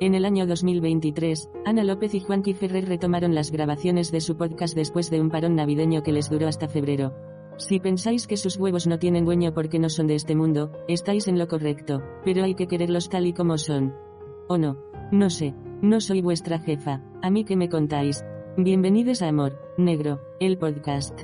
En el año 2023, Ana López y Juanqui Ferrer retomaron las grabaciones de su podcast después de un parón navideño que les duró hasta febrero. Si pensáis que sus huevos no tienen dueño porque no son de este mundo, estáis en lo correcto, pero hay que quererlos tal y como son. ¿O no? No sé, no soy vuestra jefa, a mí que me contáis. Bienvenidos a Amor, Negro, el podcast.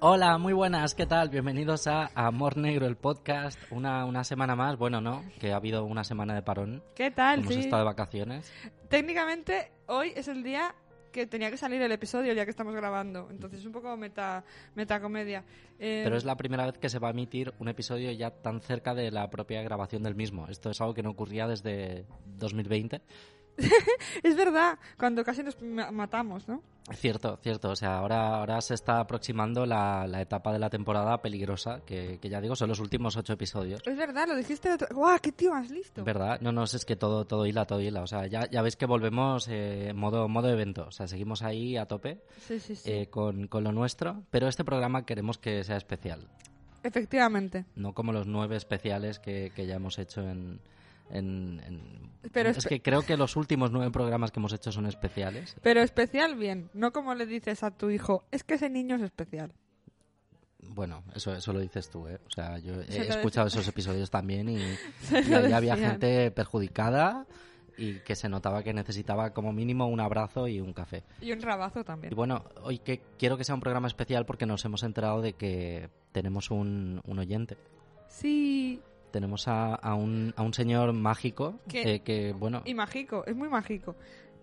Hola, muy buenas, ¿qué tal? Bienvenidos a Amor Negro, el podcast. Una, una semana más, bueno, no, que ha habido una semana de parón. ¿Qué tal? Hemos Sí. estado de vacaciones. Técnicamente, hoy es el día que tenía que salir el episodio ya que estamos grabando. Entonces, es un poco meta, metacomedia. Eh, Pero es la primera vez que se va a emitir un episodio ya tan cerca de la propia grabación del mismo. Esto es algo que no ocurría desde 2020. es verdad, cuando casi nos ma- matamos, ¿no? Cierto, cierto. O sea, ahora, ahora se está aproximando la, la etapa de la temporada peligrosa, que, que ya digo, son los últimos ocho episodios. Es verdad, lo dijiste. otro- ¡Guau, qué tío más listo! ¿Verdad? No, no, es que todo, todo hila, todo hila. O sea, ya, ya veis que volvemos eh, modo, modo evento. O sea, seguimos ahí a tope Sí, sí, sí. eh, con, con lo nuestro, pero este programa queremos que sea especial. Efectivamente. No como los nueve especiales que, que ya hemos hecho en... en- en- Pero es que creo que los últimos nueve programas que hemos hecho son especiales. Pero especial bien, no como le dices a tu hijo, es que ese niño es especial. Bueno, eso, eso lo dices tú, ¿eh? O sea, yo he escuchado esos episodios también y, ahí había gente perjudicada y que se notaba que necesitaba como mínimo un abrazo y un café. Y un rabazo también. Y bueno, hoy que quiero que sea un programa especial porque nos hemos enterado de que tenemos un, un oyente. Sí, Tenemos a, a un, a un señor mágico eh, que, bueno, y mágico, es muy mágico.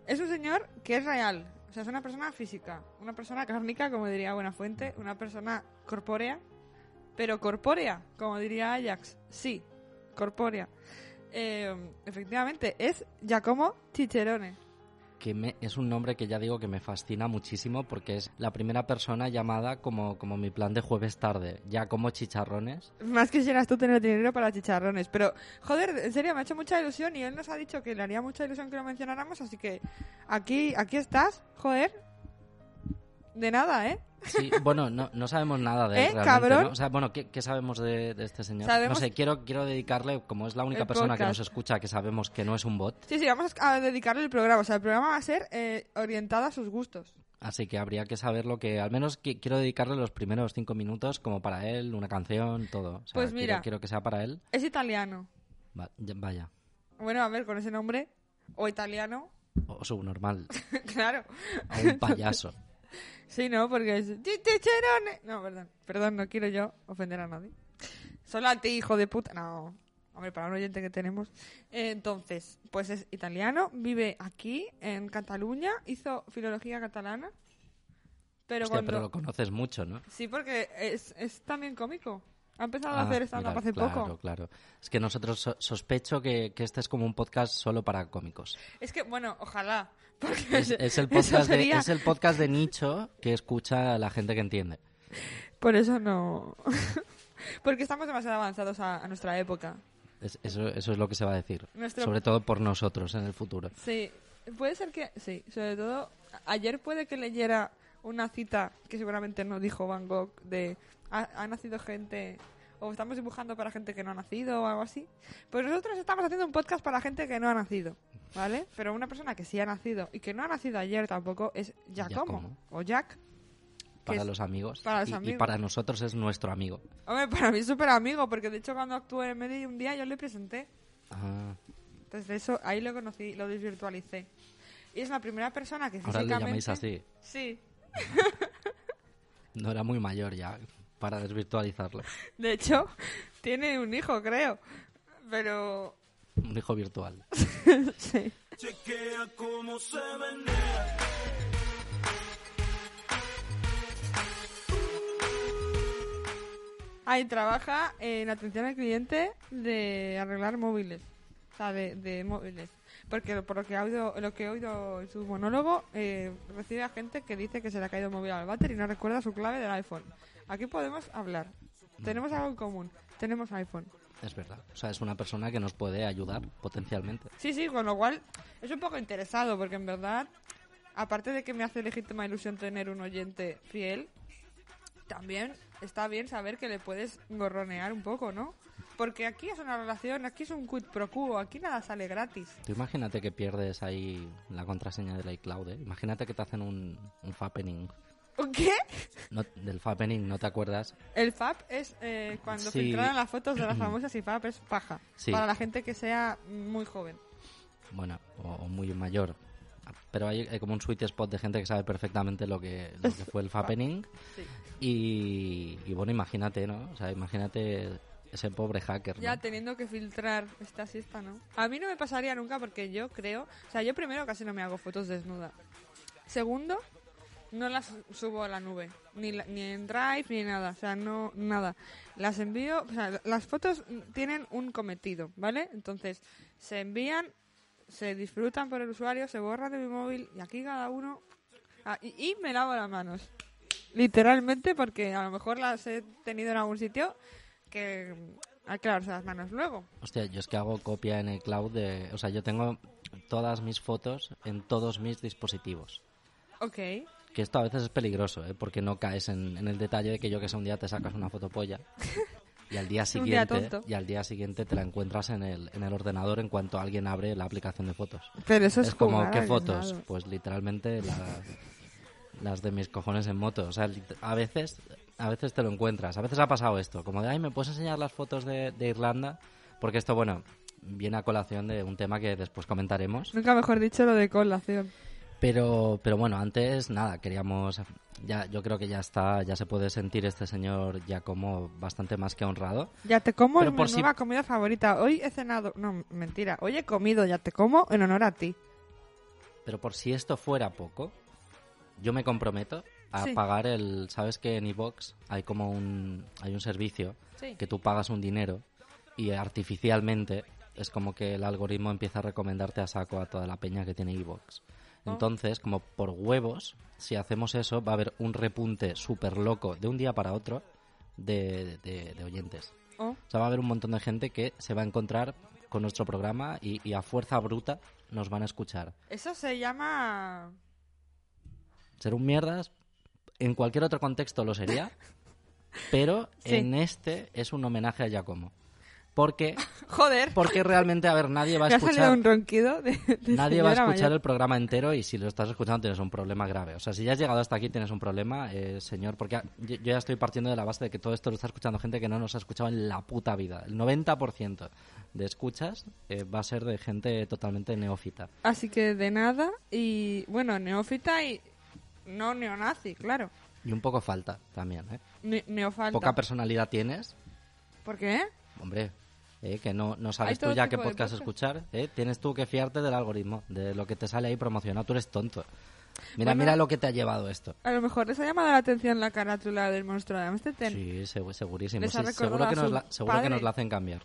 Es un señor que es real, o sea, es una persona física, una persona cárnica, como diría Buenafuente, una persona corpórea, pero corpórea, como diría Ajax, sí, corpórea. Eh, efectivamente, es Giacomo Cicerone. Que me- es un nombre que ya digo que me fascina muchísimo porque es la primera persona llamada como, como mi plan de jueves tarde, ya como chicharrones. Más quisieras tú tener dinero para chicharrones, pero joder, en serio, me ha hecho mucha ilusión y él nos ha dicho que le haría mucha ilusión que lo mencionáramos, así que aquí, aquí estás, joder. De nada, ¿eh? Sí, bueno, no, no sabemos nada de él ¿Eh, realmente, cabrón? ¿no? O sea, bueno, ¿qué, qué sabemos de, de este señor? Sabemos- No sé, quiero, quiero dedicarle, como es la única El persona que podcast. nos escucha, que sabemos que no es un bot, Sí, sí, vamos a dedicarle el programa. O sea, el programa va a ser eh, orientado a sus gustos. así que habría que saber lo que, al menos qui- quiero dedicarle los primeros cinco minutos como para él, una canción, todo. O sea, Pues quiero- mira. quiero, que sea para él. Es italiano. Va- ya- vaya, Bueno, a ver, con ese nombre. O italiano. o subnormal, claro. o un payaso. Sí, no, porque es... No, perdón. Perdón, no quiero yo ofender a nadie. Solo a ti, hijo de puta. No. Hombre, para un oyente que tenemos. Entonces, pues es italiano, vive aquí, en Cataluña, hizo filología catalana. Pero Hostia, cuando... pero lo conoces mucho, ¿no? Sí, porque es, es también cómico. Ha empezado a Ah, hacer stand-up hace claro, poco. Claro, Es que nosotros so- sospecho que, que este es como un podcast solo para cómicos. Es que, bueno, ojalá. Es, es el podcast de, es el podcast de nicho que escucha a la gente que entiende. Por eso no. porque estamos demasiado avanzados a, a nuestra época. Es- eso, eso es lo que se va a decir. Nuestro- Sobre todo por nosotros en el futuro. Sí, puede ser que. Sí, sobre todo. Ayer puede que leyera una cita que seguramente no dijo Van Gogh de. Ha, ha nacido gente. O estamos dibujando para gente que no ha nacido o algo así. Pues nosotros estamos haciendo un podcast para gente que no ha nacido. ¿Vale? Pero una persona que sí ha nacido y que no ha nacido ayer tampoco es Giacomo. Giacomo. O Jack. Para es- los amigos. para los y, y amigos. para nosotros es nuestro amigo. Hombre, para mí es súper amigo, porque de hecho cuando actué en Medellín un día yo le presenté. Ah, Entonces de eso, ahí lo conocí, lo desvirtualicé. Y es la primera persona que ahora le físicamente... llamáis así. Sí. No era muy mayor ya para desvirtualizarlo. De hecho, tiene un hijo, creo. Pero... Un hijo virtual. sí. Chequea cómo se menea. Ahí trabaja en atención al cliente de arreglar móviles. O sea, de, de móviles. porque por lo que, ha oído, lo que he oído en su monólogo, eh, recibe a gente que dice que se le ha caído el móvil al váter y no recuerda su clave del iPhone. Aquí podemos hablar. Tenemos algo en común. Tenemos iPhone. Es verdad. O sea, es una persona que nos puede ayudar potencialmente. Sí, sí, con lo cual es un poco interesado, porque en verdad, aparte de que me hace legítima ilusión tener un oyente fiel, también está bien saber que le puedes gorronear un poco, ¿no? Porque aquí es una relación, aquí es un quid pro quo, aquí nada sale gratis. Tú imagínate que pierdes ahí la contraseña del iCloud, ¿eh? Imagínate que te hacen un, un fappening. ¿Un ¿Qué? No, del fappening, ¿no te acuerdas? El FAP es eh, cuando Sí. filtraron las fotos de las famosas y FAP es paja. Sí. Para la gente que sea muy joven. Bueno, o, o muy mayor. Pero hay, hay como un sweet spot de gente que sabe perfectamente lo que, lo que fue el fappening. Sí. Y, y bueno, imagínate, ¿no? O sea, imagínate ese pobre hacker, ¿no? Ya teniendo que filtrar esta siesta, ¿no? A mí no me pasaría nunca porque yo creo... O sea, yo primero casi no me hago fotos desnuda. Segundo, no las subo a la nube. Ni, la- ni en Drive, ni nada. O sea, no, nada. Las envío... O sea, las fotos tienen un cometido, ¿vale? Entonces, se envían, se disfrutan por el usuario, se borran de mi móvil y aquí cada uno... Ah, y, y me lavo las manos. Literalmente porque a lo mejor las he tenido en algún sitio que hay que lavarse las manos luego. Hostia, yo es que hago copia en el cloud de... O sea, yo tengo todas mis fotos en todos mis dispositivos. Ok. Que esto a veces es peligroso, ¿eh? Porque no caes en, en el detalle de que yo que sé, un día te sacas una fotopolla y al día siguiente y al día siguiente te la encuentras en el, en el ordenador en cuanto alguien abre la aplicación de fotos. Pero eso es, es como, ¿qué fotos? Pues literalmente las, las de mis cojones en moto. O sea, a veces, a veces te lo encuentras. A veces ha pasado esto, como de, ay, ¿me puedes enseñar las fotos de, de Irlanda? Porque esto, bueno, viene a colación de un tema que después comentaremos. Nunca mejor dicho lo de colación. Pero, pero bueno, antes nada, queríamos, ya, yo creo que ya está, ya se puede sentir este señor ya como bastante más que honrado. Ya te como Pero es por mi si- nueva comida favorita. Hoy he cenado... No, mentira. Hoy he comido ya te como en honor a ti. Pero por si esto fuera poco, yo me comprometo a Sí. pagar el, sabes que en iVox hay como un, hay un servicio Sí. que tú pagas un dinero y artificialmente es como que el algoritmo empieza a recomendarte a saco a toda la peña que tiene iVox. Entonces, como por huevos, si hacemos eso, va a haber un repunte súper loco de un día para otro de, de- de oyentes. Oh. O sea, va a haber un montón de gente que se va a encontrar con nuestro programa y, y a fuerza bruta nos van a escuchar. Eso se llama... Ser un mierdas, en cualquier otro contexto lo sería, pero Sí. en este es un homenaje a Giacomo. Porque, Joder. porque realmente, a ver, nadie va a escuchar... un ronquido de, de Nadie va a escuchar mayor. el programa entero y si lo estás escuchando tienes un problema grave. O sea, si ya has llegado hasta aquí tienes un problema, eh, señor, porque yo yo ya estoy partiendo de la base de que todo esto lo está escuchando gente que no nos ha escuchado en la puta vida. El 90% de escuchas eh, va a ser de gente totalmente neófita. Así que de nada y... Bueno, neófita y... No neonazi, claro. Y un poco falta también, ¿eh? Ne- neofalta. Poca personalidad tienes, ¿Por qué? hombre, eh, que no, no sabes tú ya qué podcast podcast. escuchar, ¿eh? Tienes tú que fiarte del algoritmo, de lo que te sale ahí promocionado. Tú eres tonto. Mira, Bueno. mira lo que te ha llevado esto. A lo mejor les ha llamado la atención la carátula del monstruo de Amsterdam. Sí, segu- segurísimo. Sí, seguro que, nos la, seguro que nos la hacen cambiar.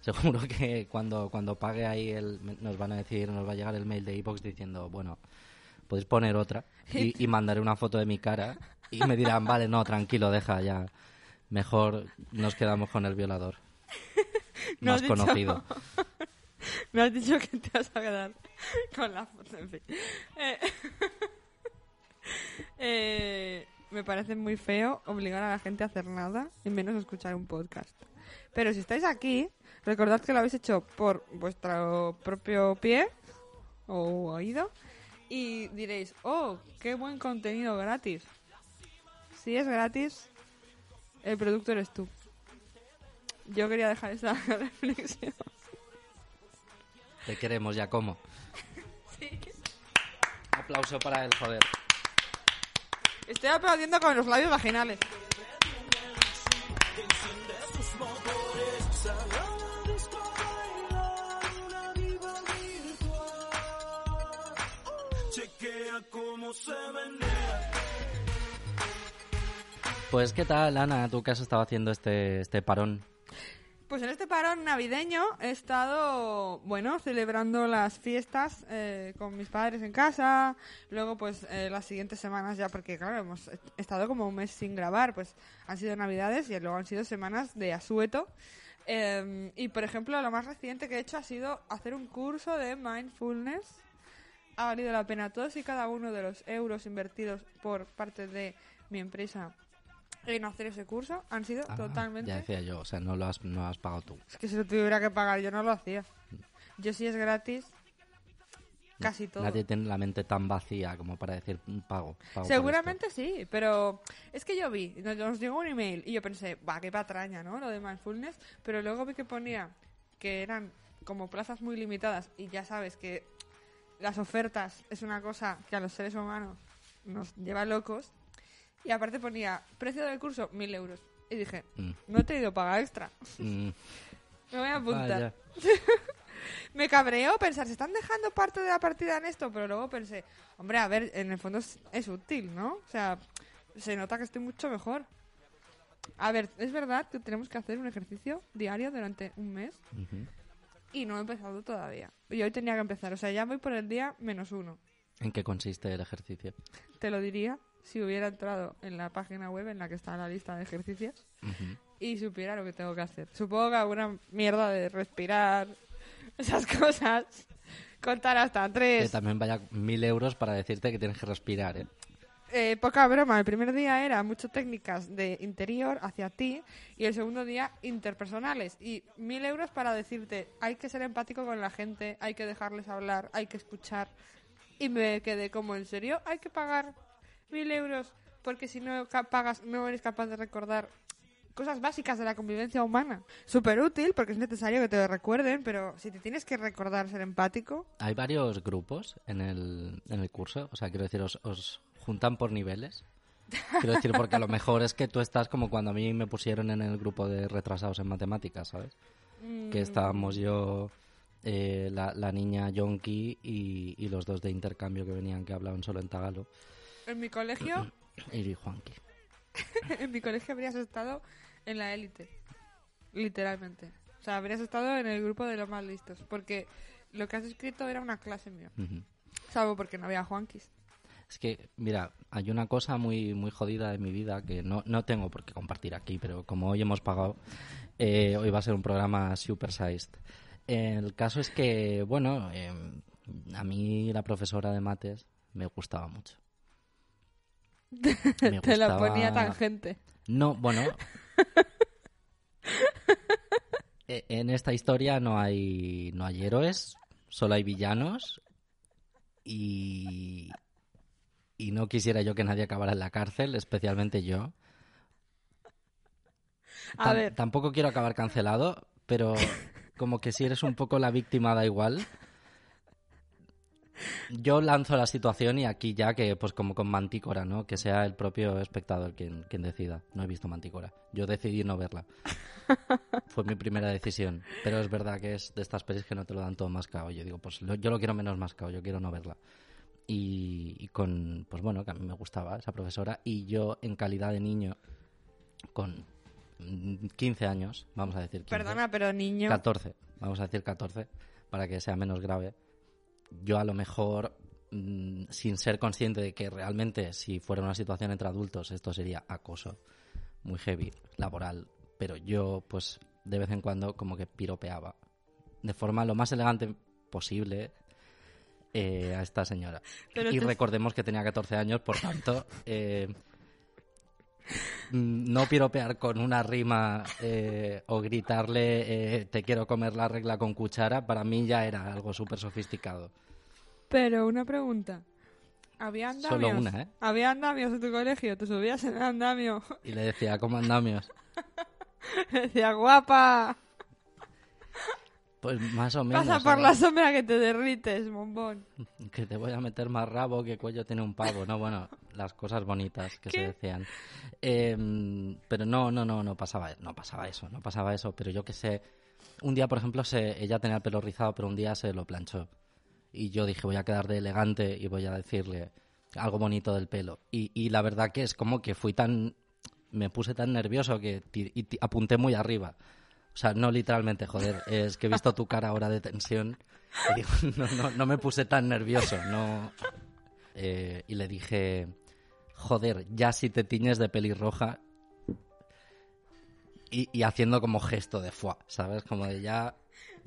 Seguro que cuando, cuando pague ahí el, nos van a decir, nos va a llegar el mail de iVox diciendo, bueno, podéis poner otra y, y mandaré una foto de mi cara y me dirán, vale, no, tranquilo, deja ya. Mejor nos quedamos con el violador. No más dicho- conocido. Me has dicho que te vas a quedar con la foto, en fin. Eh, eh, me parece muy feo obligar a la gente a hacer nada y menos escuchar un podcast. Pero si estáis aquí, recordad que lo habéis hecho por vuestro propio pie o oído y diréis, oh, qué buen contenido gratis. Si es gratis, el producto eres tú. Yo quería dejar esa reflexión. Te queremos, ya como. Aplauso para él, joder. Estoy aplaudiendo con los labios vaginales. Pues, ¿qué tal, Ana? ¿Tú qué has estado haciendo este, este parón? Pues en este parón navideño he estado, bueno, celebrando las fiestas eh, con mis padres en casa. Luego, pues, eh, las siguientes semanas ya, porque claro, hemos estado como un mes sin grabar, pues han sido navidades y luego han sido semanas de asueto. Eh, y, por ejemplo, lo más reciente que he hecho ha sido hacer un curso de mindfulness. Ha valido la pena todos y cada uno de los euros invertidos por parte de mi empresa en hacer ese curso han sido Ah, totalmente... Ya decía yo, o sea, no lo has, no has pagado tú. Es que si lo tuviera que pagar yo no lo hacía. Yo si es gratis, casi todo. Nadie tiene la mente tan vacía como para decir "Mm, pago. pago Seguramente sí, pero es que yo vi, nos, nos llegó un email y yo pensé, va, qué patraña, ¿no? Lo de mindfulness, pero luego vi que ponía que eran como plazas muy limitadas y ya sabes que las ofertas es una cosa que a los seres humanos nos lleva locos. Y aparte ponía precio del curso, mil euros. Y dije, Mm. no te he ido paga extra. Mm, Me voy a apuntar. Me cabreó pensar, se están dejando parte de la partida en esto, pero luego pensé, hombre, a ver, en el fondo es, es útil, ¿no? O sea, se nota que estoy mucho mejor. A ver, es verdad que tenemos que hacer un ejercicio diario durante un mes y no he empezado todavía. Y hoy tenía que empezar, o sea, ya voy por el día menos uno. ¿En qué consiste el ejercicio? Te lo diría si hubiera entrado en la página web en la que está la lista de ejercicios y supiera lo que tengo que hacer. Supongo que alguna mierda de respirar, esas cosas, contar hasta Que tres. también vaya mil euros para decirte que tienes que respirar, ¿eh? Eh, poca broma, el primer día era mucho técnicas de interior hacia ti y el segundo día interpersonales y mil euros para decirte hay que ser empático con la gente, hay que dejarles hablar, hay que escuchar y me quedé como en serio, hay que pagar mil euros porque si no pagas no eres capaz de recordar cosas básicas de la convivencia humana. Súper útil porque es necesario que te lo recuerden, pero si te tienes que recordar ser empático, Hay varios grupos en el, en el curso, o sea, quiero decir, os, os juntan por niveles. Quiero decir, porque a lo mejor es que tú estás como cuando a mí me pusieron en el grupo de retrasados en matemáticas, ¿sabes? Que estábamos yo, eh, la, la niña Yonki y, y los dos de intercambio que venían que hablaban solo en tagalo, en mi colegio y Juanqui. en mi colegio habrías estado en la élite. Literalmente. O sea, habrías estado en el grupo de los más listos. Porque lo que has escrito era una clase mía. Ujú. Salvo porque no había Juanquis. Es que, mira, hay una cosa muy, muy jodida en mi vida que no, no tengo por qué compartir aquí, pero como hoy hemos pagado, eh, hoy va a ser un programa supersized. El caso es que, bueno, eh, a mí la profesora de mates me gustaba mucho. Me Te la ponía tangente. No, bueno. E- en esta historia no hay, no hay héroes, solo hay villanos. Y, y no quisiera yo que nadie acabara en la cárcel, especialmente yo. A ver. Tampoco quiero acabar cancelado, pero como que si eres un poco la víctima da igual. Yo lanzo la situación y aquí ya que, pues como con Mantícora, ¿no? Que sea el propio espectador quien, quien decida. No he visto Mantícora. Yo decidí no verla. Fue mi primera decisión. Pero es verdad que es de estas pelis que no te lo dan todo mascado. Yo digo, pues lo- yo lo quiero menos mascado, yo quiero no verla. Y, y con, pues bueno, que a mí me gustaba esa profesora. Y yo, en calidad de niño, con mm, 15 años, vamos a decir 15, Perdona, pero niño. 14, vamos a decir 14, para que sea menos grave. Yo a lo mejor, mm, sin ser consciente de que realmente si fuera una situación entre adultos esto sería acoso muy heavy, laboral, pero yo pues de vez en cuando como que piropeaba de forma lo más elegante posible eh, a esta señora. Pero y te- recordemos que tenía 14 años, por tanto, eh, no piropear con una rima eh, o gritarle eh, te quiero comer la regla con cuchara, para mí ya era algo súper sofisticado. Pero una pregunta. ¿Había andamios? Solo una, ¿eh? ¿Había andamios en tu colegio? ¿Te subías en el andamio? Y le decía, ¿cómo andamios? Decía, guapa, Pues más o menos. pasa por ¿no? la sombra que te derrites, bombón. Que te voy a meter más rabo que cuello tiene un pavo, ¿no? Bueno, las cosas bonitas que se ¿Qué? decían. Em, pero no, no, no, no pasaba, no pasaba eso, no pasaba eso. Pero yo que sé, un día, por ejemplo, se, ella tenía el pelo rizado, pero un día se lo planchó. Y yo dije, voy a quedar de elegante y voy a decirle algo bonito del pelo. Y, y la verdad que es como que fui tan... Me puse tan nervioso que y apunté muy arriba. O sea, no literalmente, joder, es que he visto tu cara ahora de tensión y digo, no, no, no me puse tan nervioso, no. Eh, y le dije, joder, ya si te tiñes de pelirroja y, y haciendo como gesto de fuá, ¿sabes? Como de ya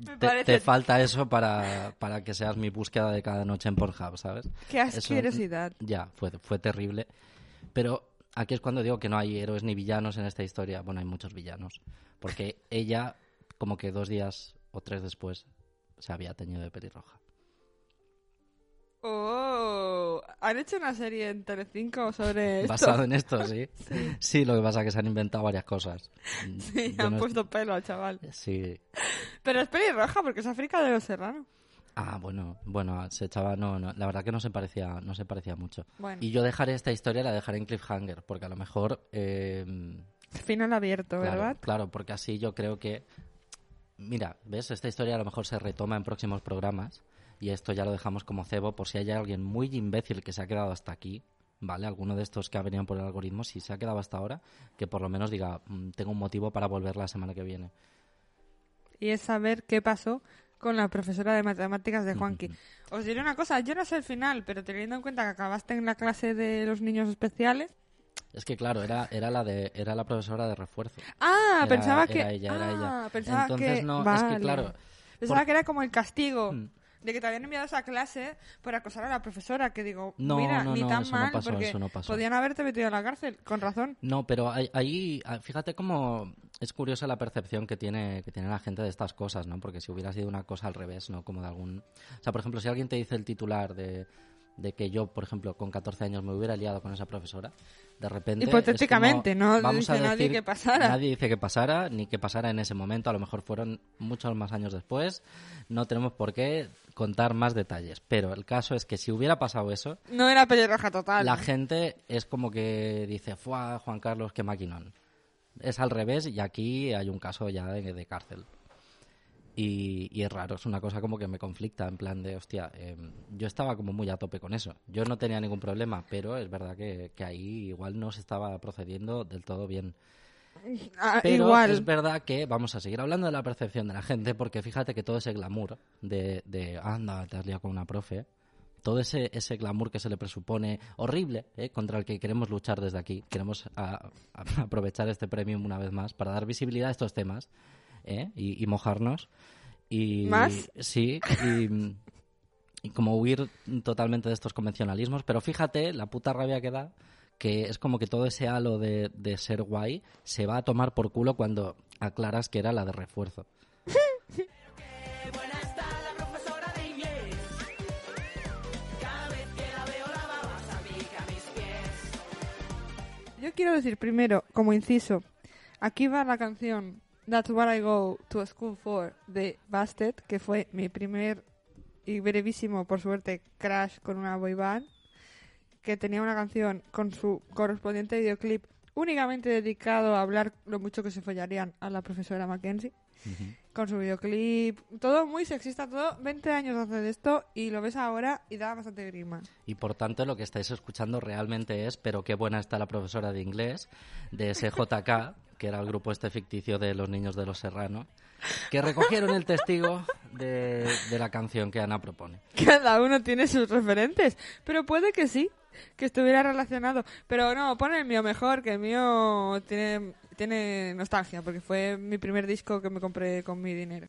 te, parece- te falta eso para, para que seas mi búsqueda de cada noche en Pornhub, ¿sabes? Qué Eso- asquerosidad. ya, fue, fue terrible. Pero aquí es cuando digo que no hay héroes ni villanos en esta historia. Bueno, hay muchos villanos. Porque ella, como que dos días o tres después, se había teñido de pelirroja. Oh, han hecho una serie en Telecinco sobre esto. Basado en esto, ¿sí? sí. lo que pasa es que se han inventado varias cosas. Sí, Yo han no- puesto pelo al chaval. Sí. Pero es pelirroja porque es África de los Serranos. Ah, bueno, bueno, se echaba, no, no, la verdad que no se parecía, no se parecía mucho. Bueno. Y yo dejaré esta historia, la dejaré en cliffhanger, porque a lo mejor, eh, Final abierto, claro, ¿verdad? claro, porque así yo creo que, mira, ves, esta historia a lo mejor se retoma en próximos programas y esto ya lo dejamos como cebo por si hay alguien muy imbécil que se ha quedado hasta aquí, ¿vale? Alguno de estos que ha venido por el algoritmo, si se ha quedado hasta ahora, que por lo menos diga, "Mm, tengo un motivo para volver la semana que viene. Y es saber qué pasó con la profesora de matemáticas de Juanqui. Os diré una cosa, yo no sé el final, pero teniendo en cuenta que acabaste en la clase de los niños especiales... Es que claro, era, era la de, era la profesora de refuerzo. Ah, Era- pensaba era que... ella, era ah, ella. pensaba Entonces que... no, es vale. que claro, Pensaba por- que era como el castigo Mm. de que te habían enviado a esa clase por acosar a la profesora, que digo, No, mira, no, ni tan eso no mal, pasó, porque eso no pasó. podían haberte metido en la cárcel, con razón. No, pero ahí, ah, fíjate cómo es curiosa la percepción que tiene, que tiene la gente de estas cosas, ¿no? Porque si hubiera sido una cosa al revés, ¿no? Como de algún... O sea, por ejemplo, si alguien te dice el titular de, de que yo, por ejemplo, con 14 años me hubiera liado con esa profesora, de repente... Hipotéticamente, como, no vamos a dice nadie decir- que pasara. Nadie dice que pasara, ni que pasara en ese momento. A lo mejor fueron muchos más años después. No tenemos por qué contar más detalles. Pero el caso es que si hubiera pasado eso, No era pelirroja total. la ¿no? gente es como que dice, ¡fuah, Juan Carlos, qué maquinón! Es al revés y aquí hay un caso ya de, de cárcel. Y, y es raro, es una cosa como que me conflicta, en plan de, hostia, eh, yo estaba como muy a tope con eso. Yo no tenía ningún problema, pero es verdad que, que ahí igual no se estaba procediendo del todo bien. Ah, Pero igual. es verdad que vamos a seguir hablando de la percepción de la gente, porque fíjate que todo ese glamour de, de anda, te has liado con una profe, todo ese, ese glamour que se le presupone horrible, ¿eh? contra el que queremos luchar desde aquí, queremos a- a- aprovechar este premio una vez más para dar visibilidad a estos temas ¿eh? y, y mojarnos. Y, ¿Más? Sí, y, y como huir totalmente de estos convencionalismos, pero fíjate la puta rabia que da que es como que todo ese halo de, de ser guay se va a tomar por culo cuando aclaras que era la de refuerzo. Yo quiero decir primero, como inciso, aquí va la canción That's What I Go to School For de Busted, que fue mi primer y brevísimo, por suerte, crash con una boy band, que tenía una canción con su correspondiente videoclip únicamente dedicado a hablar lo mucho que se follarían a la profesora Mackenzie. Con su videoclip, todo muy sexista, todo 20 años hace de esto y lo ves ahora y da bastante grima. Y por tanto lo que estáis escuchando realmente es Pero qué buena está la profesora de inglés de SJK, que era el grupo este ficticio de los niños de los Serrano, que recogieron el testigo de, de la canción que Ana propone. Cada uno tiene sus referentes, pero puede que sí, que estuviera relacionado. Pero no, pon el mío mejor, que el mío tiene, tiene nostalgia, porque fue mi primer disco que me compré con mi dinero.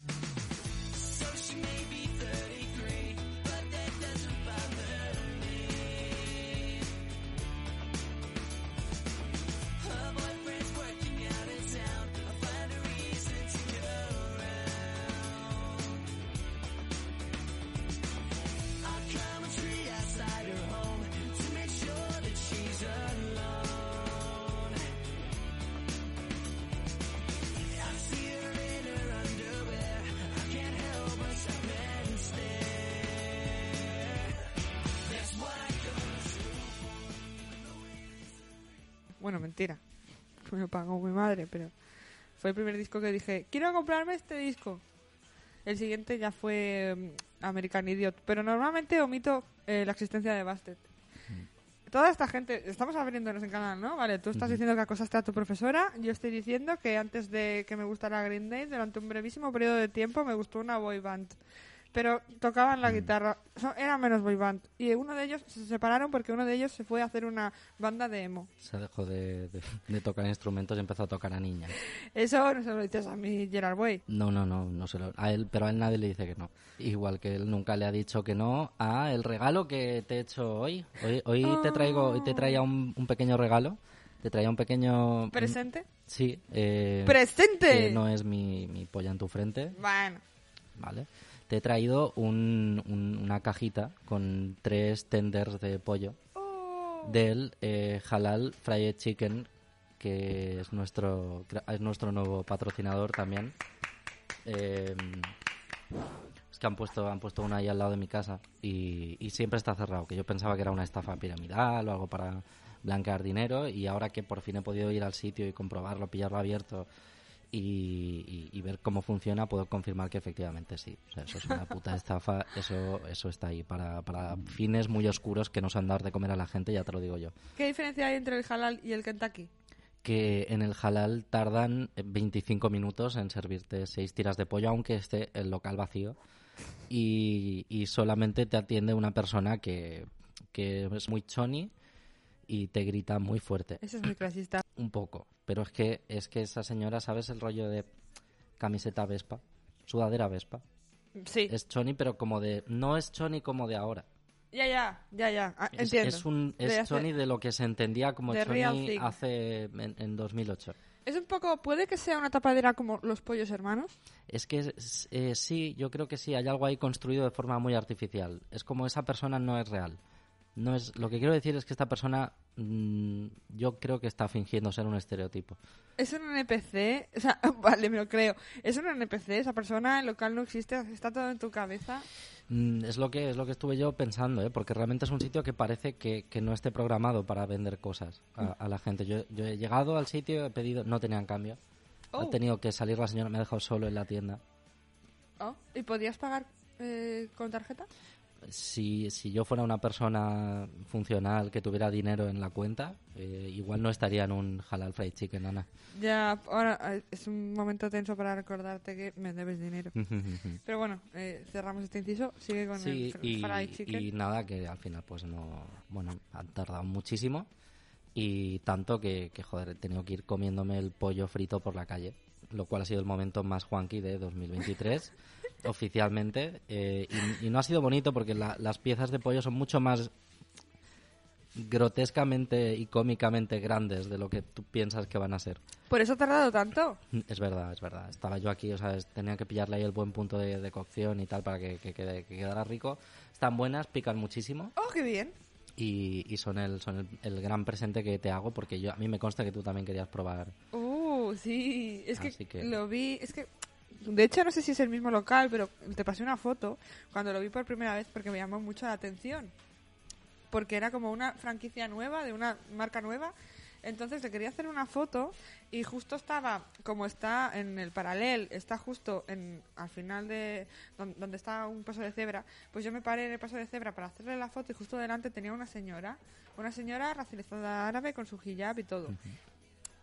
Pagó mi madre, pero fue el primer disco que dije, quiero comprarme este disco. El siguiente ya fue mm, American Idiot, pero normalmente omito eh, la existencia de Busted. toda esta gente, estamos abriéndonos en canal, ¿no? Vale, tú estás diciendo que acosaste a tu profesora, yo estoy diciendo que antes de que me gustara Green Day, durante un brevísimo periodo de tiempo me gustó una boy band. Pero tocaban la guitarra, so- era menos boy band. Y uno de ellos se separaron porque uno de ellos se fue a hacer una banda de emo. Se dejó de, de- de tocar instrumentos y empezó a tocar a niñas. Eso no se lo dices a mí, Gerard Way. No, no, no, no se lo, a él, pero a él nadie le dice que no. Igual que él nunca le ha dicho que no a el regalo que te he hecho hoy. Hoy, hoy te traigo, hoy te traía un, un pequeño regalo. Te traía un pequeño... ¿Presente? Sí. Eh, ¡Presente! Que no es mi, mi polla en tu frente, Bueno. ¿vale? Te he traído un- un- una cajita con tres tenders de pollo del eh, Halal Fried Chicken, que es nuestro, es nuestro nuevo patrocinador también. Eh, es que han puesto, han puesto una ahí al lado de mi casa y, y siempre está cerrado, que yo pensaba que era una estafa piramidal o algo para blanquear dinero y ahora que por fin he podido ir al sitio y comprobarlo, pillarlo abierto y, y- y ver cómo funciona, puedo confirmar que efectivamente sí. O sea, eso es una puta estafa, eso, eso está ahí para, para fines muy oscuros que nos han dado de comer a la gente, ya te lo digo yo. ¿Qué diferencia hay entre el halal y el Kentucky? Que en el halal tardan eh, 25 minutos en servirte seis tiras de pollo, aunque esté el local vacío. Y, y solamente te atiende una persona que, que es muy choni y te grita muy fuerte. Eso es muy clasista. Un poco. Pero es que, es que esa señora, ¿sabes el rollo de camiseta Vespa? Sudadera Vespa. Sí. Es choni, pero como de... No es choni como de ahora. Ya, ya, ya, ya. Ah, Es, entiendo. es un De es hace- choni de lo que se entendía como de choni hace en, en 2008. Es un poco, puede que sea una tapadera como los pollos hermanos. Es que eh, sí, yo creo que sí, hay algo ahí construido de forma muy artificial. Es como esa persona no es real. No es, lo que quiero decir es que esta persona mm, yo creo que está fingiendo ser un estereotipo. Es un NPC, o sea, vale, me lo creo. Es un NPC, esa persona, el local no existe, está todo en tu cabeza. Mm, es lo que es lo que estuve yo pensando, ¿eh? porque realmente es un sitio que parece que, que no esté programado para vender cosas a, a la gente. Yo, yo he llegado al sitio, he pedido, no tenían cambio. Oh. Ha tenido que salir la señora, me ha dejado solo en la tienda. Oh, ¿Y podías pagar eh, con tarjeta? Si, si yo fuera una persona funcional que tuviera dinero en la cuenta, eh, igual no estaría en un halal fried chicken, Ana. Ya, ahora eh, es un momento tenso para recordarte que me debes dinero. Pero bueno, eh, cerramos este inciso. Sigue con Sí, el y, fried chicken. y nada, que al final pues no... Bueno, han tardado muchísimo y tanto que, que, joder, he tenido que ir comiéndome el pollo frito por la calle, lo cual ha sido el momento más juanqui de 2023, oficialmente. eh, y, y no ha sido bonito porque la- las piezas de pollo son mucho más grotescamente y cómicamente grandes de lo que tú piensas que van a ser. ¿Por eso ha tardado tanto? Es verdad, es verdad. Estaba yo aquí, o sea, tenía que pillarle ahí el buen punto de, de cocción y tal para que, que quede- que quedara rico. Están buenas, pican muchísimo ¡Oh, qué bien! y, y son, el, son el, el gran presente que te hago porque yo a mí me consta que tú también querías probar. Uh, sí. Es que, Así que- lo vi. Es que. De hecho, no sé si es el mismo local, pero te pasé una foto cuando lo vi por primera vez porque me llamó mucho la atención. Porque era como una franquicia nueva, de una marca nueva. Entonces le quería hacer una foto y justo estaba, como está en el paralel, está justo en, al final de don- donde está un paso de cebra, pues yo me paré en el paso de cebra para hacerle la foto y justo delante tenía una señora, una señora racializada árabe con su hijab y todo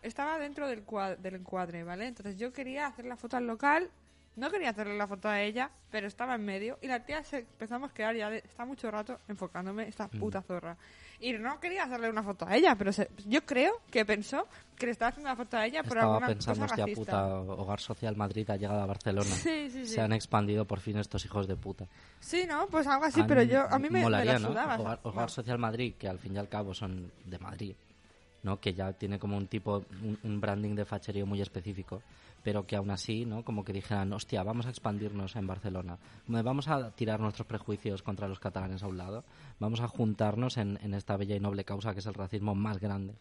estaba dentro del, del encuadre, ¿vale? Entonces yo quería hacer la foto al local, no quería hacerle la foto a ella, pero estaba en medio y la tía se empezamos a quedar ya de, está mucho rato enfocándome esta puta zorra. Y no quería hacerle una foto a ella, pero se- yo creo que pensó que le estaba haciendo una foto a ella por Estaba alguna pensando, cosa hostia puta, Hogar Social Madrid ha llegado a Barcelona. Sí, sí, sí. Se han expandido por fin estos hijos de puta. Sí, ¿no? Pues algo así, pero yo a mí me, me molaría, la ¿no? sudaba. Hogar, No. Hogar Social Madrid, que al fin y al cabo son de Madrid, ¿no? Que ya tiene como un tipo, un, branding de facherío muy específico, pero que aún así, ¿no? Como que dijeran, hostia, vamos a expandirnos en Barcelona, vamos a tirar nuestros prejuicios contra los catalanes a un lado, vamos a juntarnos en, en esta bella y noble causa que es el racismo más grande.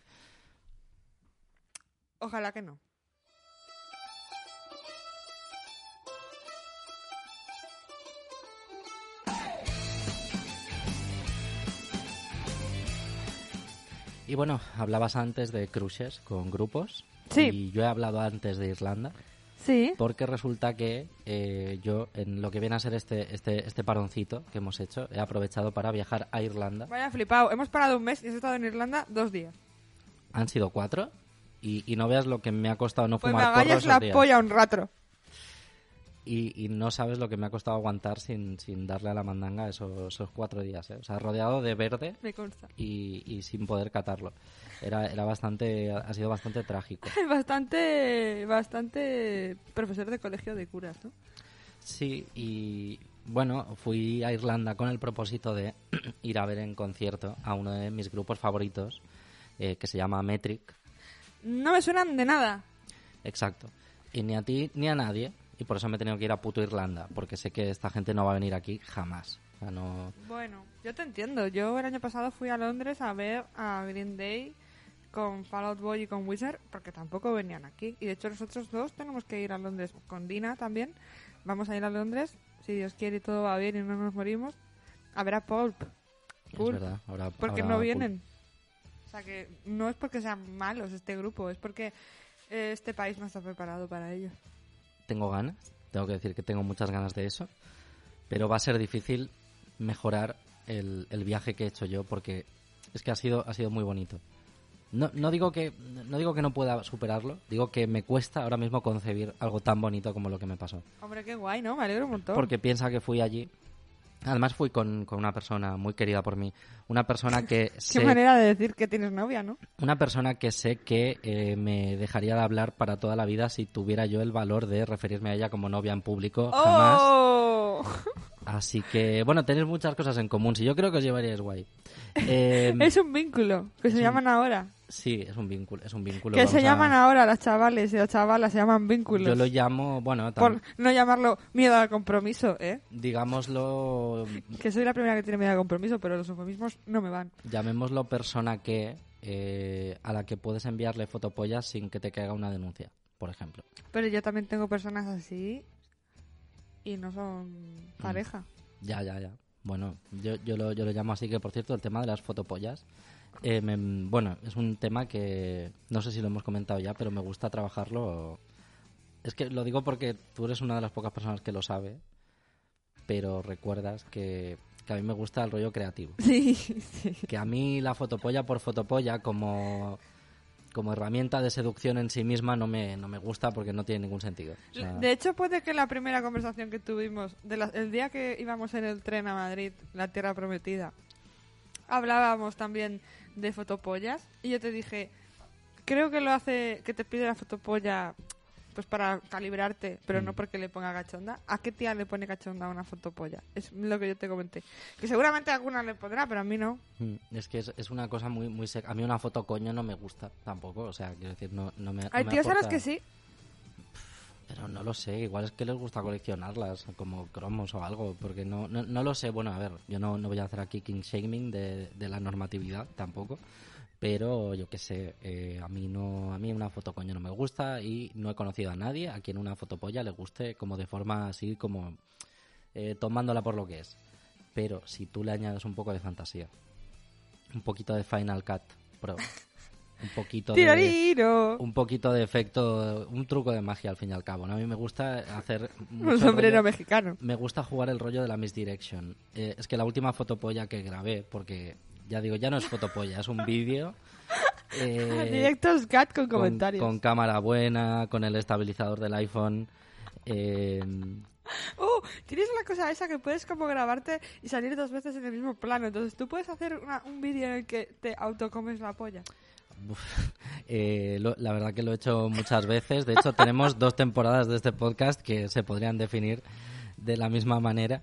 Ojalá que no. Y bueno, hablabas antes de cruces con grupos. Sí. Y yo he hablado antes de Irlanda. Sí. Porque resulta que eh, yo, en lo que viene a ser este, este, este paroncito que hemos hecho, he aprovechado para viajar a Irlanda. Vaya flipado. Hemos parado un mes y has estado en Irlanda dos días. Han sido cuatro. Y, y no veas lo que me ha costado no Pues me fumar porro agallas esos la días. polla un rato. Y, y no sabes lo que me ha costado aguantar sin, sin darle a la mandanga esos, esos cuatro días. ¿eh? O sea, rodeado de verde y, y sin poder catarlo. Era, era bastante, ha sido bastante trágico. Bastante, bastante profesor de colegio de curas, ¿no? Sí, y bueno, fui a Irlanda con el propósito de ir a ver en concierto a uno de mis grupos favoritos, eh, que se llama Metric. No me suenan de nada. Exacto. Y ni a ti ni a nadie. Y por eso me he tenido que ir a puto Irlanda, porque sé que esta gente no va a venir aquí jamás. O sea, no... Bueno, yo te entiendo. Yo el año pasado fui a Londres a ver a Green Day con Fall Out Boy y con Wizard, porque tampoco venían aquí. Y de hecho nosotros dos tenemos que ir a Londres con Dina también. Vamos a ir a Londres, si Dios quiere y todo va bien y no nos morimos, a ver a Pulp. Es verdad. Ahora, Porque ahora no vienen. O sea que no es porque sean malos este grupo, es porque eh, este país no está preparado para ello. Tengo ganas, tengo que decir que tengo muchas ganas de eso, pero va a ser difícil mejorar el, el viaje que he hecho yo porque es que ha sido, ha sido muy bonito. No, no, digo que, no digo que no pueda superarlo, digo que me cuesta ahora mismo concebir algo tan bonito como lo que me pasó. Hombre, qué guay, ¿no? Me alegro un montón. Porque piensa que fui allí. Además fui con, con una persona muy querida por mí. Una persona que Qué sé, manera de decir que tienes novia, ¿no? una persona que sé que eh, me dejaría de hablar para toda la vida si tuviera yo el valor de referirme a ella como novia en público. Jamás. ¡Oh! Así que, bueno, tenéis muchas cosas en común. Si yo creo que os llevaríais guay. Eh, Es un vínculo que se un- llaman ahora. Sí, es un vínculo. Es un vínculo. Que se a- llaman ahora las chavales y las chavalas, se llaman vínculos. Yo lo llamo, bueno, tam- Por no llamarlo miedo al compromiso, ¿eh? digámoslo, Que soy la primera que tiene miedo al compromiso, pero los eufemismos no me van. llamémoslo persona que eh, a la que puedes enviarle fotopollas sin que te caiga una denuncia, por ejemplo. Pero yo también tengo personas así y no son Mm. pareja. Ya, ya, ya. Bueno, yo, yo, lo, yo lo llamo así que, por cierto, el tema de las fotopollas, eh, me- bueno, es un tema que no sé si lo hemos comentado ya, pero me gusta trabajarlo. Es que lo digo porque tú eres una de las pocas personas que lo sabe, pero recuerdas que, que a mí me gusta el rollo creativo. Sí, sí. Que a mí la fotopolla por fotopolla como, como herramienta de seducción en sí misma no me, no me gusta porque no tiene ningún sentido. O sea, De hecho, puede que la primera conversación que tuvimos, de la- el día que íbamos en el tren a Madrid, la tierra prometida, hablábamos también de fotopollas y yo te dije, creo que lo hace, que te pide la fotopolla pues para calibrarte, pero Mm. no porque le ponga cachonda. ¿A qué tía le pone cachonda una fotopolla? Es lo que yo te comenté. Que seguramente a alguna le pondrá, pero a mí no. Mm, Es que es, es una cosa muy muy seca. A mí una foto coño no me gusta tampoco, o sea, quiero decir, no, no me no Hay tíos a aporta- que sí. Pero no lo sé, igual es que les gusta coleccionarlas como cromos o algo, porque no, no, no lo sé. Bueno, a ver, yo no, no voy a hacer aquí king shaming de, de la normatividad tampoco, pero yo qué sé, eh, a mí no a mí una foto coño no me gusta y no he conocido a nadie a quien una fotopolla le guste como de forma así como eh, tomándola por lo que es. Pero si tú le añades un poco de fantasía, un poquito de Final Cut Pro, un poquito de un poquito de efecto, un truco de magia al fin y al cabo. ¿no? A mí me gusta hacer Un sombrero rollo- mexicano. me gusta jugar el rollo de la misdirection. Eh, es que la última fotopolla que grabé, porque ya digo, ya no es fotopolla, es un vídeo. eh, Directos cat con comentarios. con cámara buena, con el estabilizador del iPhone. eh, Oh, tienes la cosa esa que puedes como grabarte y salir dos veces en el mismo plano. Entonces tú puedes hacer una- un vídeo en el que te autocomes la polla. Eh, lo- la verdad que lo he hecho muchas veces. De hecho, tenemos dos temporadas de este podcast que se podrían definir de la misma manera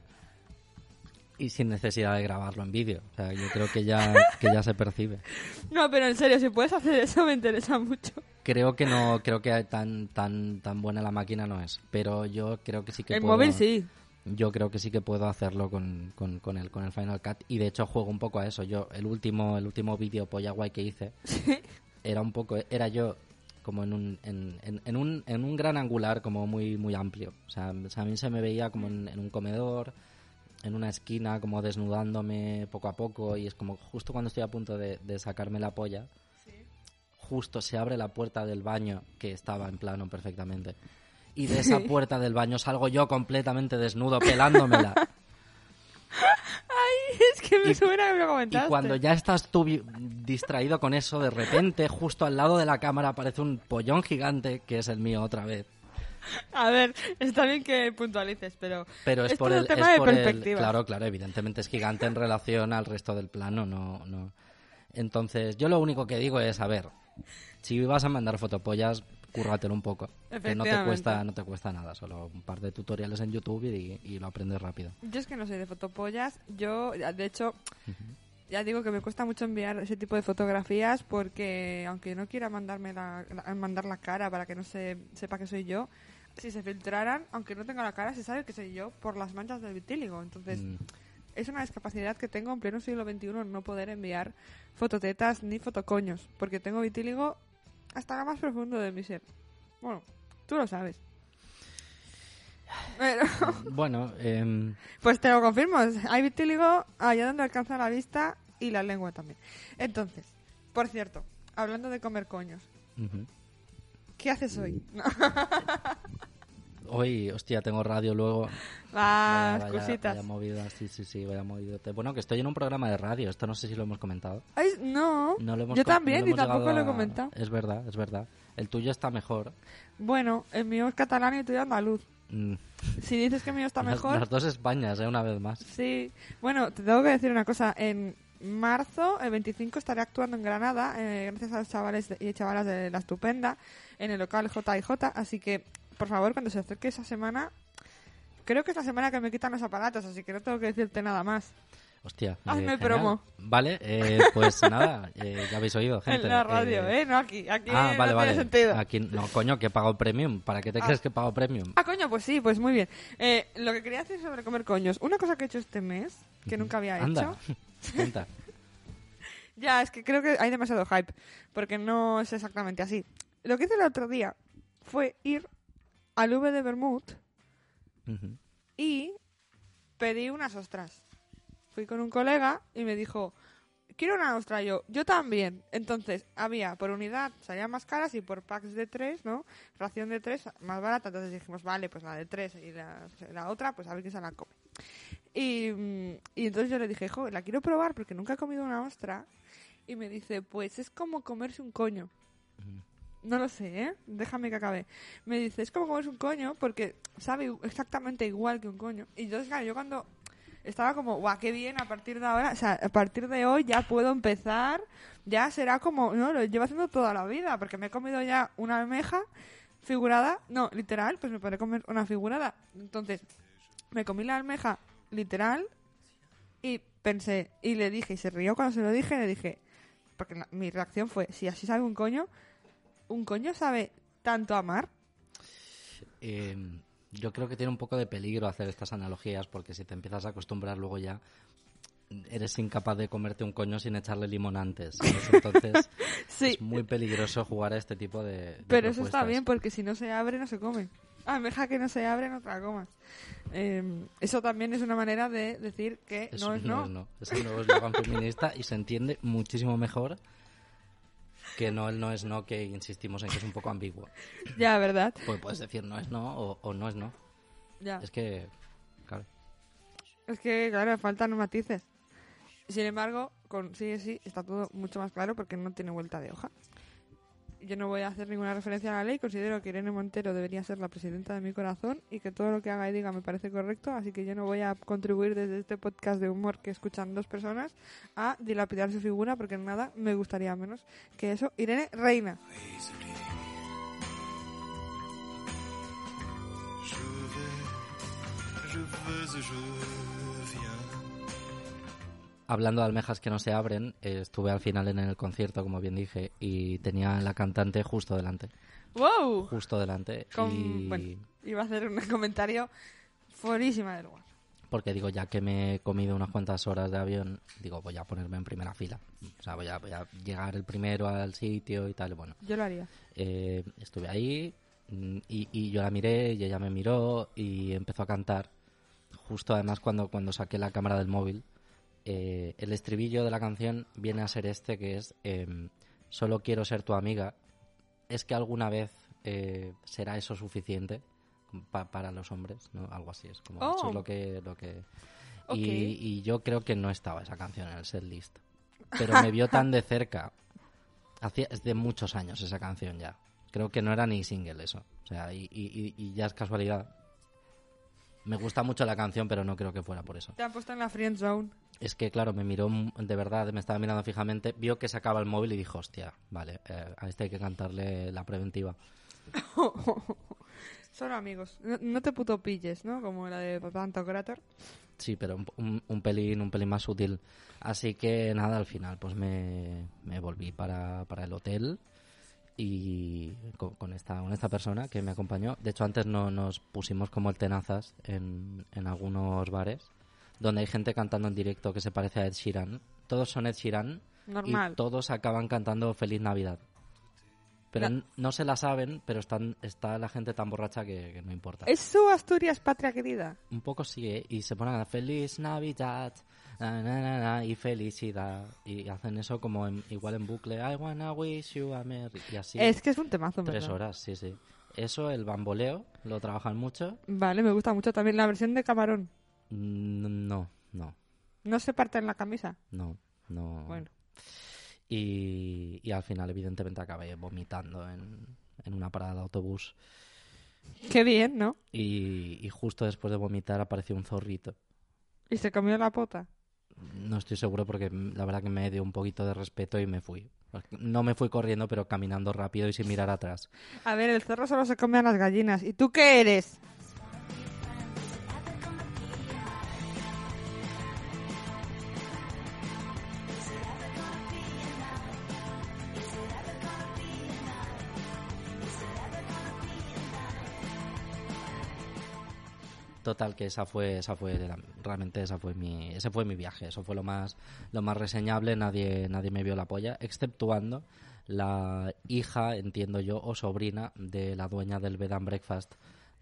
y sin necesidad de grabarlo en vídeo. O sea, yo creo que ya, que ya se percibe. No, pero en serio, si puedes hacer eso me interesa mucho. Creo que no, creo que tan, tan, tan buena la máquina no es. Pero yo creo que sí que el puedo. móvil sí. Yo creo que sí que puedo hacerlo con, con, con el, con el Final Cut y de hecho juego un poco a eso. Yo el último el último vídeo polla guay que hice era un poco era yo como en un en, en- en un en un gran angular como muy muy amplio. O sea, a mí se me veía como en, en un comedor, en una esquina como desnudándome poco a poco y es como justo cuando estoy a punto de, de sacarme la polla. Justo se abre la puerta del baño que estaba en plano perfectamente y de esa puerta del baño salgo yo completamente desnudo pelándomela. Ay, es que me Y- suena que me lo Y comentaste. cuando ya estás tú distraído con eso, de repente, justo al lado de la cámara aparece un pollón gigante, que es el mío otra vez. A ver, está bien que puntualices, pero... Pero es, Es por el, tema es de por el- claro, claro, evidentemente es gigante en relación al resto del plano, no, no. Entonces, yo lo único que digo es, a ver, si vas a mandar fotopollas, cúrratelo un poco. Que no te cuesta, no te cuesta nada, solo un par de tutoriales en YouTube y, y lo aprendes rápido. Yo es que no soy de fotopollas. Yo, de hecho, ya digo que me cuesta mucho enviar ese tipo de fotografías porque, aunque no quiera mandarme la, la- mandar la cara para que no se sepa que soy yo, si se filtraran, aunque no tenga la cara, se sabe que soy yo por las manchas del vitíligo. Entonces, Mm. Es una discapacidad que tengo en pleno siglo XXI no poder enviar fototetas ni fotocoños, porque tengo vitíligo hasta lo más profundo de mi ser. Bueno, tú lo sabes. Pero, Bueno, em, pues te lo confirmo, hay vitíligo allá donde alcanza la vista y la lengua también. Entonces, por cierto, hablando de comer coños. ¿qué haces hoy? hoy, hostia, tengo radio luego. Las Vaya- cositas. Vaya movida, sí, sí, sí, vaya movida. Bueno, que estoy en un programa de radio, esto no sé si lo hemos comentado. Ay, no, No lo hemos yo no también lo y tampoco lo he a- comentado. Es verdad, es verdad. El tuyo está mejor. Bueno, el mío es catalán y el tuyo andaluz. Mm, Si dices que el mío está las- mejor, Las dos Españas, eh, una vez más. Sí, bueno, te tengo que decir una cosa. En marzo, el 25, estaré actuando en Granada, eh, gracias a los chavales de- y chavalas de La Estupenda, en el local J&J. Así que, por favor, cuando se acerque esa semana, creo que es la semana que me quitan los aparatos, así que no tengo que decirte nada más. Hostia. Hazme genial. promo. Vale, eh, pues nada, eh, ya habéis oído, gente. en la radio, eh, ¿eh? No aquí. Aquí Ah, no vale, tiene vale. sentido. Aquí, no, coño, que he pagado premium. ¿Para qué te crees que he pagado premium? Ah, coño, pues sí, pues muy bien. Eh, lo que quería decir sobre comer coños. Una cosa que he hecho este mes, que nunca había Anda, hecho. cuenta. Ya, es que creo que hay demasiado hype, porque no es exactamente así. Lo que hice el otro día fue ir al V de Bermud Ujú. y pedí unas ostras. Fui con un colega y me dijo, quiero una ostra yo, yo también. Entonces, había por unidad, salían más caras y por packs de tres, ¿no? Ración de tres, más barata. Entonces dijimos, vale, pues la de tres y la, la otra, pues a ver quién se la come. Y, mm, y entonces yo le dije, la quiero probar porque nunca he comido una ostra. Y me dice, pues es como comerse un coño. No lo sé, ¿eh? Déjame que acabe. Me dice, es como comerse un coño porque sabe exactamente igual que un coño. Y entonces, claro, yo cuando estaba como, guau, qué bien, a partir de ahora, o sea, a partir de hoy ya puedo empezar, ya será como, no, lo llevo haciendo toda la vida, porque me he comido ya una almeja figurada, no, literal, pues me podré comer una figurada. Entonces, me comí la almeja literal y pensé, y le dije, y se rió cuando se lo dije, le dije, porque la- mi reacción fue, si así sabe un coño, ¿un coño sabe tanto amar? Eh, yo creo que tiene un poco de peligro hacer estas analogías porque si te empiezas a acostumbrar luego ya eres incapaz de comerte un coño sin echarle limón antes. ¿sabes? Entonces Sí. es muy peligroso jugar a este tipo de, de Pero eso está propuestas. bien porque si no se abre no se come. Almeja que no se abre no te la comas. Eh, eso también es una manera de decir que Eso no es no. es no. Es el nuevo eslogan feminista y se entiende muchísimo mejor que no el no es no que insistimos en que es un poco ambiguo. Ya, ¿verdad? Pues puedes decir no es no o, o no es no. Ya. Es que, claro. Es que, claro, faltan matices. Sin embargo, con sí es sí está todo mucho más claro porque no tiene vuelta de hoja. Yo no voy a hacer ninguna referencia a la ley. Considero que Irene Montero debería ser la presidenta de mi corazón y que todo lo que haga y diga me parece correcto. Así que yo no voy a contribuir desde este podcast de humor que escuchan dos personas a dilapidar su figura porque nada me gustaría menos que eso. Irene, reina. Hablando de almejas que no se abren, eh, estuve al final en el concierto, como bien dije, y tenía la cantante justo delante. ¡Wow! Justo delante. Con- y... Bueno, iba a hacer un comentario fuerísima del lugar. Porque digo, ya que me he comido unas cuantas horas de avión, digo, voy a ponerme en primera fila. O sea, voy a, voy a llegar el primero al sitio y tal. Bueno, Yo lo haría. eh, estuve ahí mm, y, y yo la miré y ella me miró y empezó a cantar. Justo además cuando, cuando saqué la cámara del móvil, eh, el estribillo de la canción viene a ser este que es em, Solo quiero ser tu amiga. ¿Es que alguna vez eh, será eso suficiente? pa- para los hombres, ¿no? Algo así es como Oh. eso es lo que lo que y, y yo creo que no estaba esa canción en el setlist, pero me vio tan de cerca. Hacía es de muchos años esa canción ya. Creo que no era ni single eso, o sea, y- y ya es casualidad. Me gusta mucho la canción, pero no creo que fuera por eso. Te han puesto en la friend zone. Es que, claro, me miró de verdad, me estaba mirando fijamente, vio que sacaba el móvil y dijo, hostia, vale, eh, a este hay que cantarle la preventiva. Son amigos. No, no te puto pilles, ¿no? Como la de Pantocrator. Sí, pero un, un- un pelín, un pelín más sutil. Así que nada, al final pues me, me volví para, para el hotel y con, con esta, con esta persona que me acompañó. De hecho, antes no, nos pusimos como el tenazas en, en algunos bares donde hay gente cantando en directo que se parece a Ed Sheeran. Todos son Ed Sheeran Normal. y todos acaban cantando Feliz Navidad. Pero no se la saben, pero están, está la gente tan borracha que, que no importa. ¿Es su Asturias patria querida? Un poco sí, ¿eh? Y se ponen a Feliz Navidad, na, na, na, y felicidad. Y hacen eso como en- igual en bucle. I wanna wish you a merry. Y así. Es que es un temazo, Tres ¿verdad? horas, sí, sí. Eso, el bamboleo, lo trabajan mucho. Vale, me gusta mucho también la versión de Camarón. No, no, No se parte en la camisa. no, no. Bueno. Y, y al final, evidentemente, acabé vomitando en, en una parada de autobús. Qué bien, ¿no? Y, y justo después de vomitar apareció un zorrito. Y se comió la pota. No estoy seguro porque mm, la verdad que me dio un poquito de respeto y me fui. No me fui corriendo, pero caminando rápido y sin mirar atrás. A ver, el zorro solo se come a las gallinas. ¿Y tú qué eres? Total que esa fue, esa fue realmente esa fue mi, ese fue mi viaje. Eso fue lo más, lo más reseñable. Nadie, nadie me vio la polla, exceptuando la hija, entiendo yo, o sobrina de la dueña del Bed and Breakfast,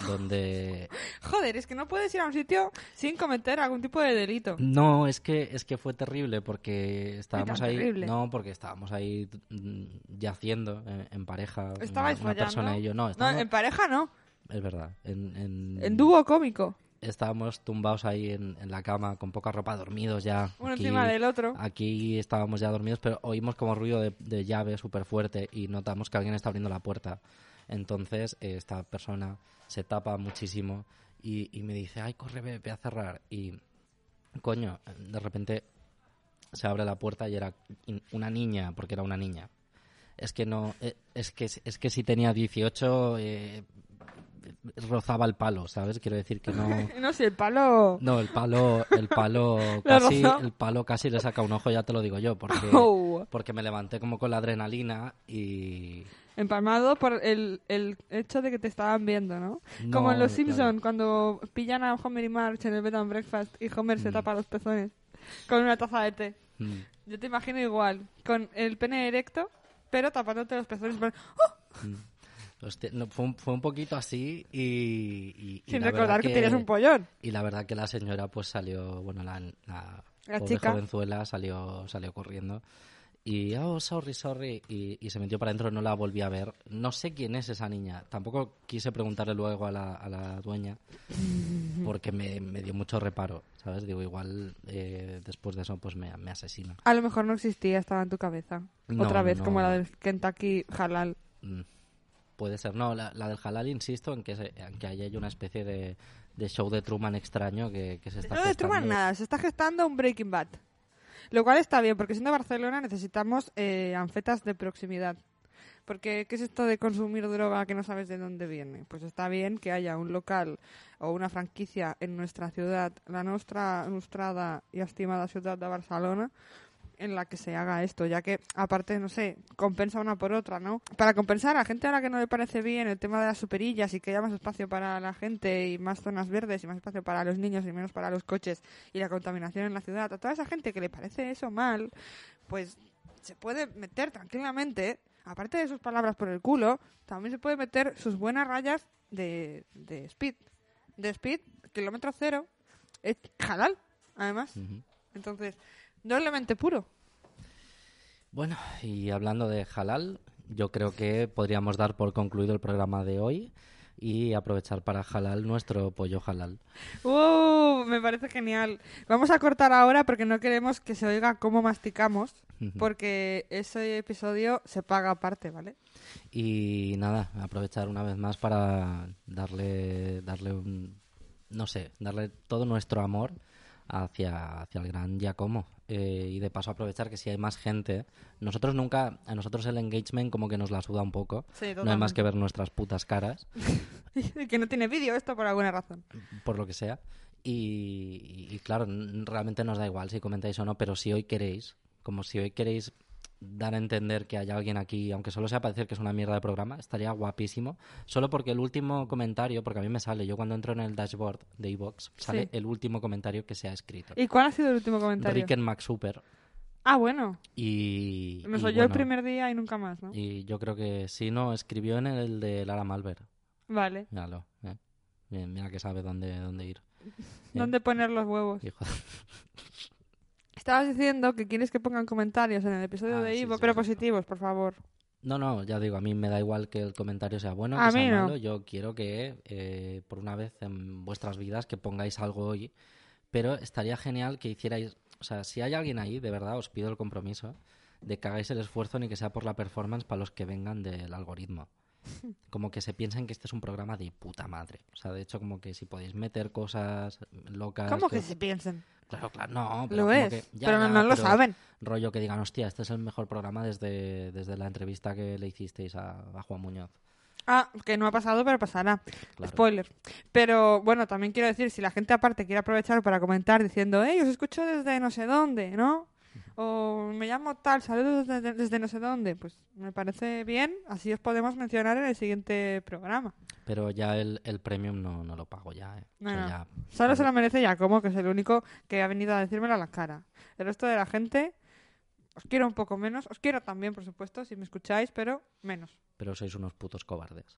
donde Joder, es que no puedes ir a un sitio sin cometer algún tipo de delito. No, es que es que fue terrible porque estábamos ahí, terrible. no, porque estábamos ahí mm, yaciendo en, en pareja, ¿Estabais una, una follando? persona y yo, no, No, estábamos- en pareja no. Es verdad, en, en, En dúo cómico. estábamos tumbados ahí en, en la cama con poca ropa, dormidos ya. Uno Aquí- encima del otro. Aquí estábamos ya dormidos, pero oímos como ruido de, de llave súper fuerte y notamos que alguien está abriendo la puerta. Entonces eh, esta persona se tapa muchísimo y, y me dice, ay, corre, ve, ve a cerrar. Y, coño, de repente se abre la puerta y era una niña, porque era una niña. Es que no, eh, es que, es que si tenía 18 eh, rozaba el palo, ¿sabes? Quiero decir que no... No sé, el palo. No, el palo, el palo casi, el palo casi le saca un ojo, ya te lo digo yo, porque, Oh. porque me levanté como con la adrenalina y Empalmado por el, el hecho de que te estaban viendo, ¿no? No, Como en Los claro. Simpson cuando pillan a Homer y Marge en el bed and breakfast y Homer se Mm. tapa los pezones con una taza de té. mm, Yo te imagino igual, con el pene erecto, pero tapándote los pezones. pero- ¡Oh! mm. No, fue, un, fue un poquito así y, Sin recordar verdad que, tienes un pollón. Y la verdad que la señora pues salió, bueno, la, la, La pobre chica. jovenzuela salió, salió corriendo y, oh, sorry, sorry, y, y se metió para adentro, no la volví a ver. No sé quién es esa niña, tampoco quise preguntarle luego a la, a la dueña porque me, me dio mucho reparo, ¿sabes? Digo, igual eh, después de eso pues me, me asesina. A lo mejor no existía, estaba en tu cabeza. No, Otra vez, no. como la del Kentucky halal. Puede ser, no, la, la del halal insisto en que, se- en que ahí hay una especie de, de show de Truman extraño que, que se está No de Truman gestando. nada, se está gestando un Breaking Bad. Lo cual está bien, porque siendo Barcelona necesitamos eh, anfetas de proximidad. Porque, ¿qué es esto de consumir droga que no sabes de dónde viene? Pues está bien que haya un local o una franquicia en nuestra ciudad, la nuestra ilustrada y estimada ciudad de Barcelona, en la que se haga esto, ya que, aparte, no sé, compensa una por otra, ¿no? Para compensar a gente ahora que no le parece bien el tema de las superillas y que haya más espacio para la gente y más zonas verdes y más espacio para los niños y menos para los coches y la contaminación en la ciudad, a toda esa gente que le parece eso mal, pues se puede meter tranquilamente, aparte de sus palabras por el culo, también se puede meter sus buenas rayas de, de speed. De speed, kilómetro cero, es halal, además. Entonces, doblemente puro. Bueno, y hablando de halal, yo creo que podríamos dar por concluido el programa de hoy y aprovechar para halal nuestro pollo halal. ¡Uh! Me parece genial. Vamos a cortar ahora porque no queremos que se oiga cómo masticamos, porque ese episodio se paga aparte, ¿vale? Y nada, aprovechar una vez más para darle, darle un, no sé, darle todo nuestro amor hacia, hacia el gran Giacomo. Eh, y de paso aprovechar que si hay más gente, nosotros nunca, a nosotros el engagement como que nos la suda un poco. Sí, no hay más que ver nuestras putas caras, que no tiene vídeo esto por alguna razón. por lo que sea. Y, y claro, realmente nos da igual si comentáis o no, pero si hoy queréis, como si hoy queréis dar a entender que hay alguien aquí, aunque solo sea para decir que es una mierda de programa, estaría guapísimo. Solo porque el último comentario, porque a mí me sale, yo cuando entro en el dashboard de iVoox, sale Sí. el último comentario que se ha escrito. ¿Y cuál ha sido el último comentario? Rick en McSuper. Ah, bueno. Y, Nos y oyó el primer día y nunca más, ¿no? Y yo creo que sí, no, escribió en el de Lara Malver. Vale. Míralo, eh. Mira que sabe dónde, dónde ir. ¿Dónde poner los huevos? Hijo. Estabas diciendo que quieres que pongan comentarios en el episodio Ah, de sí, Ivo, sí, pero sí, positivos, por favor. No, no, ya digo, a mí me da igual que el comentario sea bueno que sea no. malo. Yo quiero que, eh, por una vez en vuestras vidas, que pongáis algo hoy. Pero estaría genial que hicierais... O sea, si hay alguien ahí, de verdad, os pido el compromiso de que hagáis el esfuerzo ni que sea por la performance para los que vengan del algoritmo. Como que se piensen que este es un programa de puta madre. O sea, de hecho, como que si podéis meter cosas locas... ¿Cómo que se piensen? Claro, claro, no. pero Lo como es, que- ya, pero no, lo saben. Rollo que digan, hostia, este es el mejor programa desde, desde la entrevista que le hicisteis a, a Juan Muñoz. Ah, que no ha pasado, pero pasará. Claro. Spoiler. Pero bueno, también quiero decir, si la gente aparte quiere aprovechar para comentar diciendo, hey, os escucho desde no sé dónde, ¿no? O me llamo tal, saludos desde, desde no sé dónde, pues me parece bien, así os podemos mencionar en el siguiente programa. Pero ya el, el premium no, no lo pago ya, ¿eh? O No, sea, no. ya- Solo se lo merece Giacomo, que es el único que ha venido a decírmelo a la cara. El resto de la gente, os quiero un poco menos, os quiero también, por supuesto, si me escucháis, pero menos. Pero sois unos putos cobardes.